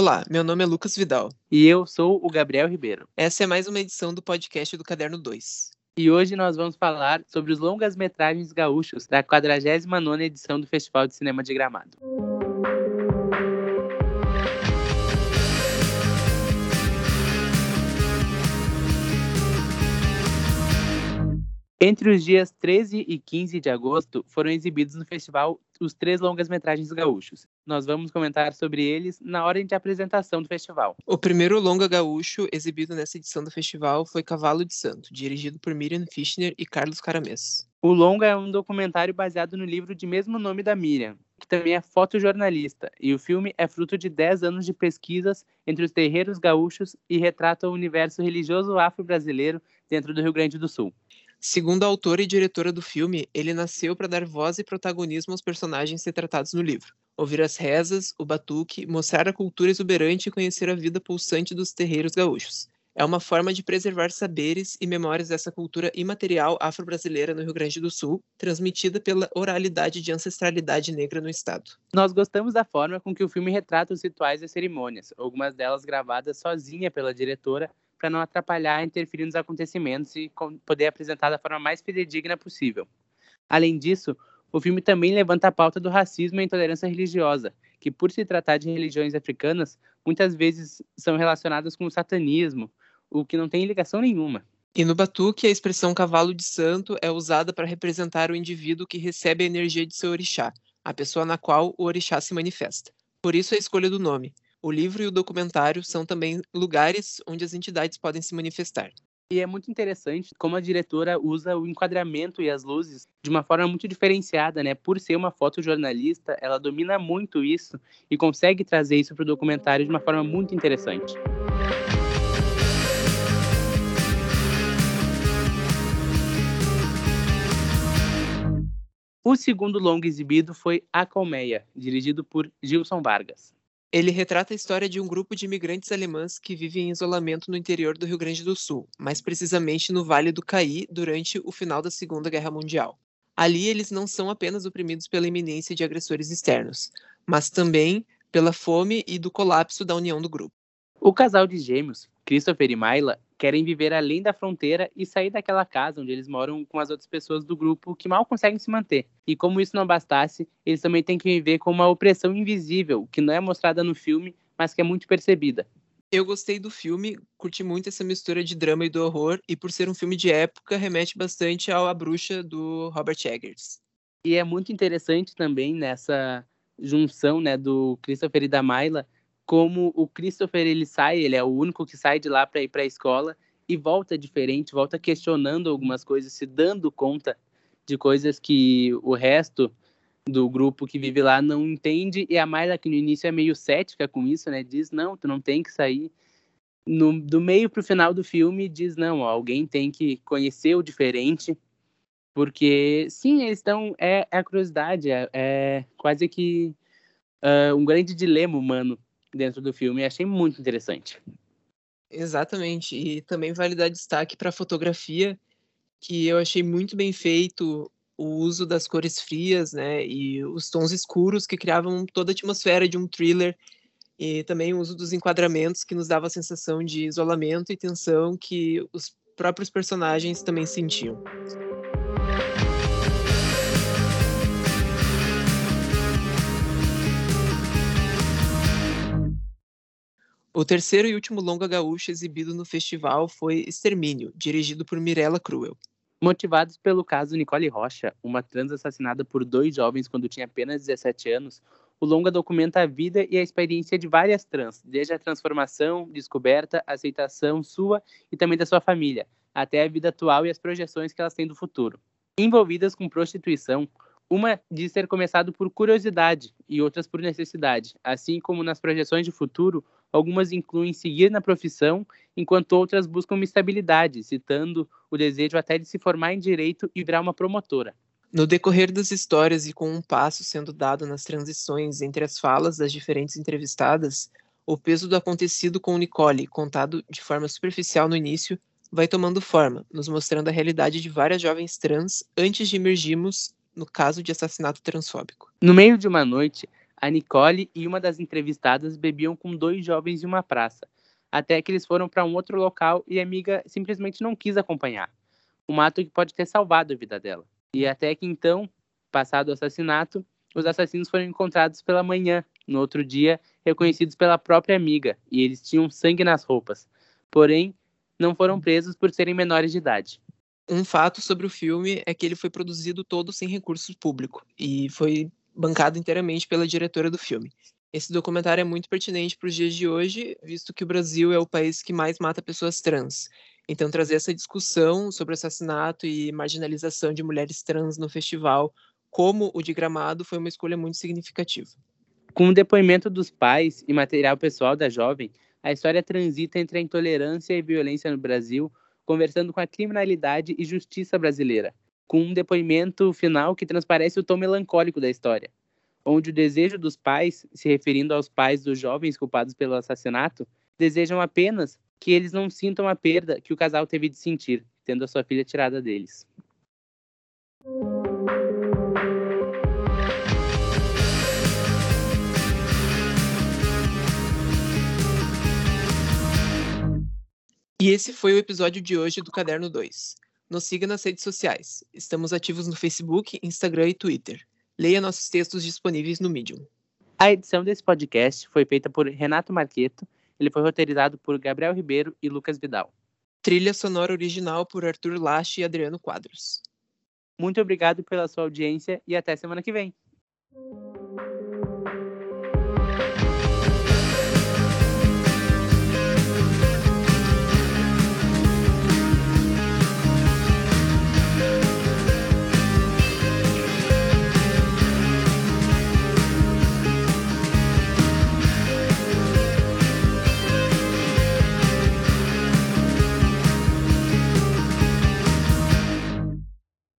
Olá, meu nome é Lucas Vidal. E eu sou o Gabriel Ribeiro. Essa é mais uma edição do podcast do Caderno 2. E hoje nós vamos falar sobre os longas-metragens gaúchos da 49ª edição do Festival de Cinema de Gramado. Entre os dias 13 e 15 de agosto foram exibidos no festival os três longas-metragens gaúchos. Nós vamos comentar sobre eles na ordem de apresentação do festival. O primeiro longa gaúcho exibido nessa edição do festival foi Cavalo de Santo, dirigido por Miriam Fischner e Carlos Caramês. O longa é um documentário baseado no livro de mesmo nome da Miriam, que também é fotojornalista, e o filme é fruto de 10 anos de pesquisas entre os terreiros gaúchos e retrata o universo religioso afro-brasileiro dentro do Rio Grande do Sul. Segundo a autora e diretora do filme, ele nasceu para dar voz e protagonismo aos personagens retratados no livro. Ouvir as rezas, o batuque, mostrar a cultura exuberante e conhecer a vida pulsante dos terreiros gaúchos. É uma forma de preservar saberes e memórias dessa cultura imaterial afro-brasileira no Rio Grande do Sul, transmitida pela oralidade de ancestralidade negra no estado. Nós gostamos da forma com que o filme retrata os rituais e cerimônias, algumas delas gravadas sozinha pela diretora, para não atrapalhar, interferir nos acontecimentos e poder apresentar da forma mais fidedigna possível. Além disso, o filme também levanta a pauta do racismo e intolerância religiosa, que, por se tratar de religiões africanas, muitas vezes são relacionadas com o satanismo, o que não tem ligação nenhuma. E no batuque, a expressão cavalo de santo é usada para representar o indivíduo que recebe a energia de seu orixá, a pessoa na qual o orixá se manifesta. Por isso a escolha do nome. O livro e o documentário são também lugares onde as entidades podem se manifestar. E é muito interessante como a diretora usa o enquadramento e as luzes de uma forma muito diferenciada, né? Por ser uma fotojornalista, ela domina muito isso e consegue trazer isso para o documentário de uma forma muito interessante. O segundo longo exibido foi A Colmeia, dirigido por Gilson Vargas. Ele retrata a história de um grupo de imigrantes alemães que vivem em isolamento no interior do Rio Grande do Sul, mais precisamente no Vale do Caí, durante o final da Segunda Guerra Mundial. Ali, eles não são apenas oprimidos pela iminência de agressores externos, mas também pela fome e do colapso da união do grupo. O casal de gêmeos, Christopher e Myla, querem viver além da fronteira e sair daquela casa onde eles moram com as outras pessoas do grupo que mal conseguem se manter. E como isso não bastasse, eles também têm que viver com uma opressão invisível, que não é mostrada no filme, mas que é muito percebida. Eu gostei do filme, curti muito essa mistura de drama e do horror, e por ser um filme de época, remete bastante ao A Bruxa do Robert Eggers. E é muito interessante também nessa junção né, do Christopher e da Myla, como o Christopher ele sai, ele é o único que sai de lá para ir para a escola e volta diferente, volta questionando algumas coisas, se dando conta de coisas que o resto do grupo que vive lá não entende e a Mayla que no início é meio cética com isso, né? Diz não, tu não tem que sair. No, do meio para o final do filme diz não, ó, alguém tem que conhecer o diferente, porque sim, eles estão é, é a curiosidade, é, é quase que uh, um grande dilema humano dentro do filme achei muito interessante. Exatamente, e também vale dar destaque para a fotografia, que eu achei muito bem feito o uso das cores frias, né, e os tons escuros que criavam toda a atmosfera de um thriller, e também o uso dos enquadramentos que nos dava a sensação de isolamento e tensão que os próprios personagens também sentiam. O terceiro e último longa gaúcho exibido no festival foi Extermínio, dirigido por Mirella Cruel. Motivados pelo caso Nicole Rocha, uma trans assassinada por dois jovens quando tinha apenas 17 anos, o longa documenta a vida e a experiência de várias trans, desde a transformação, descoberta, aceitação sua e também da sua família, até a vida atual e as projeções que elas têm do futuro. Envolvidas com prostituição, uma diz ter começado por curiosidade e outras por necessidade. Assim como nas projeções de futuro, Algumas incluem seguir na profissão, enquanto outras buscam uma estabilidade, citando o desejo até de se formar em direito e virar uma promotora. No decorrer das histórias e com um passo sendo dado nas transições entre as falas das diferentes entrevistadas, o peso do acontecido com Nicole, contado de forma superficial no início, vai tomando forma, nos mostrando a realidade de várias jovens trans antes de emergirmos no caso de assassinato transfóbico. No meio de uma noite, a Nicole e uma das entrevistadas bebiam com dois jovens em uma praça, até que eles foram para um outro local e a amiga simplesmente não quis acompanhar. Um ato que pode ter salvado a vida dela. E até que então, passado o assassinato, os assassinos foram encontrados pela manhã, no outro dia, reconhecidos pela própria amiga, e eles tinham sangue nas roupas. Porém, não foram presos por serem menores de idade. Um fato sobre o filme é que ele foi produzido todo sem recursos públicos e foi bancado inteiramente pela diretora do filme. Esse documentário é muito pertinente para os dias de hoje, visto que o Brasil é o país que mais mata pessoas trans. Então, trazer essa discussão sobre assassinato e marginalização de mulheres trans no festival, como o de Gramado, foi uma escolha muito significativa. Com o depoimento dos pais e material pessoal da jovem, a história transita entre a intolerância e violência no Brasil, conversando com a criminalidade e justiça brasileira, com um depoimento final que transparece o tom melancólico da história, onde o desejo dos pais, se referindo aos pais dos jovens culpados pelo assassinato, desejam apenas que eles não sintam a perda que o casal teve de sentir, tendo a sua filha tirada deles. E esse foi o episódio de hoje do Caderno 2. Nos siga nas redes sociais. Estamos ativos no Facebook, Instagram e Twitter. Leia nossos textos disponíveis no Medium. A edição desse podcast foi feita por Renato Marqueto ele foi roteirizado por Gabriel Ribeiro e Lucas Vidal. Trilha sonora original por Arthur Lache e Adriano Quadros. Muito obrigado pela sua audiência e até semana que vem.